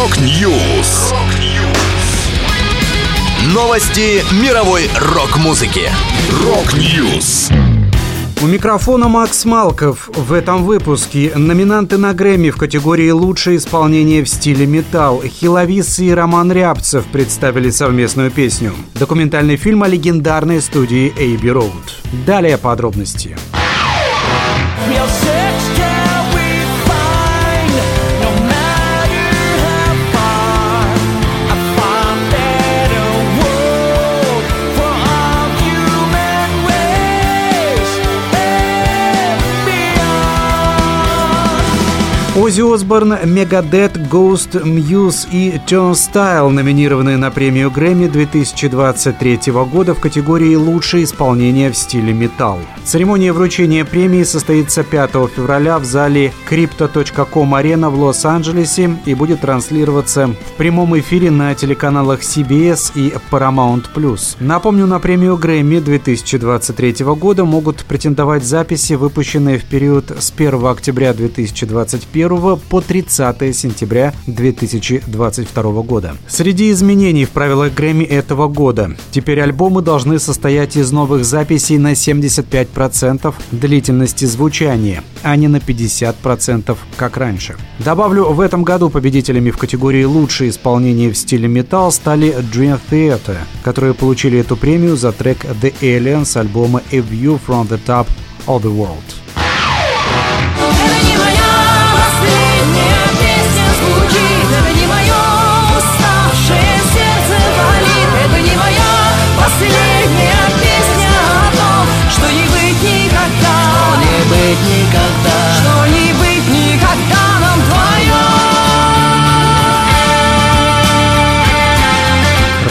Rock News. Новости мировой рок-музыки. Rock News. У микрофона Макс Малков. В этом выпуске номинанты на Грэмми в категории «Лучшее исполнение в стиле металл» Хелависа и Роман Рябцев представили совместную песню. Документальный фильм о легендарной студии Abbey Road. Далее подробности. We'll Оззи Осборн, Мегадет, Ghost, Muse и Turnstile номинированы на премию Грэмми 2023 года в категории «Лучшее исполнение в стиле металл». Церемония вручения премии состоится 5 февраля в зале Crypto.com Arena в Лос-Анджелесе и будет транслироваться в прямом эфире на телеканалах CBS и Paramount+. Напомню, на премию Грэмми 2023 года могут претендовать записи, выпущенные в период с 1 октября 2021 по 30 сентября 2022 года. Среди изменений в правилах Грэмми этого года теперь альбомы должны состоять из новых записей на 75% длительности звучания, а не на 50%, как раньше. Добавлю, в этом году победителями в категории «Лучшее исполнение в стиле металл» стали Dream Theater, которые получили эту премию за трек The Alien с альбома A View from the Top of the World.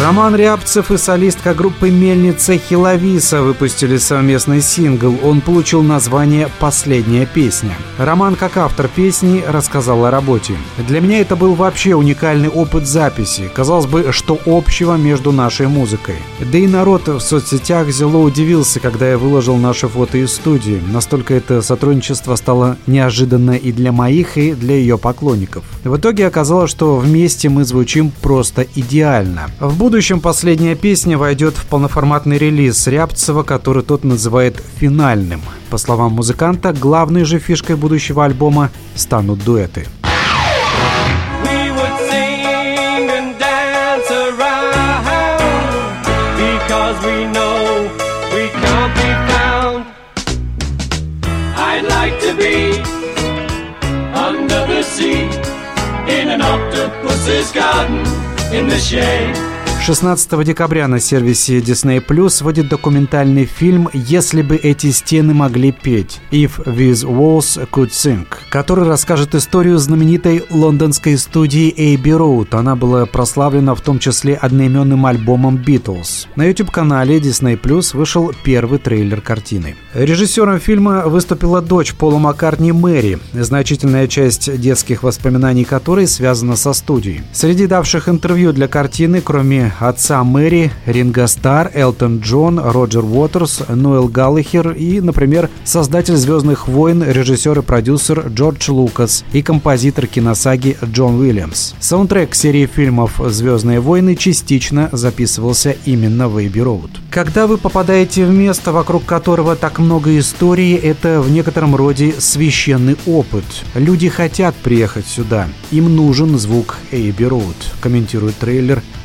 Роман Рябцев и солистка группы «Мельница» Хиловиса выпустили совместный сингл. Он получил название «Последняя песня». Роман, как автор песни, рассказал о работе. «Для меня это был вообще уникальный опыт записи. Казалось бы, что общего между нашей музыкой. Да и народ в соцсетях зело удивился, когда я выложил наши фото из студии. Настолько это сотрудничество стало неожиданно и для моих, и для ее поклонников. В итоге оказалось, что вместе мы звучим просто идеально. В будущем будущем последняя песня войдет в полноформатный релиз Рябцева, который тот называет финальным. По словам музыканта, главной же фишкой будущего альбома станут дуэты. in an octopus's garden in the shade. 16 декабря на сервисе Disney Plus выйдет документальный фильм «Если бы эти стены могли петь» «If These Walls Could Sing», который расскажет историю знаменитой лондонской студии Abbey Road. Она была прославлена в том числе одноименным альбомом Beatles. На YouTube-канале Disney Plus вышел первый трейлер картины. Режиссером фильма выступила дочь Пола Маккартни Мэри, значительная часть детских воспоминаний которой связана со студией. Среди давших интервью для картины, кроме отца Мэри, Ринго Стар, Элтон Джон, Роджер Уотерс, Ноэл Галлахер и, например, создатель «Звездных войн», режиссер и продюсер Джордж Лукас и композитор киносаги Джон Уильямс. Саундтрек серии фильмов «Звездные войны» частично записывался именно в Эйби Роуд. Когда вы попадаете в место, вокруг которого так много истории, это в некотором роде священный опыт. Люди хотят приехать сюда. Им нужен звук Abbey Road, комментирует трейлер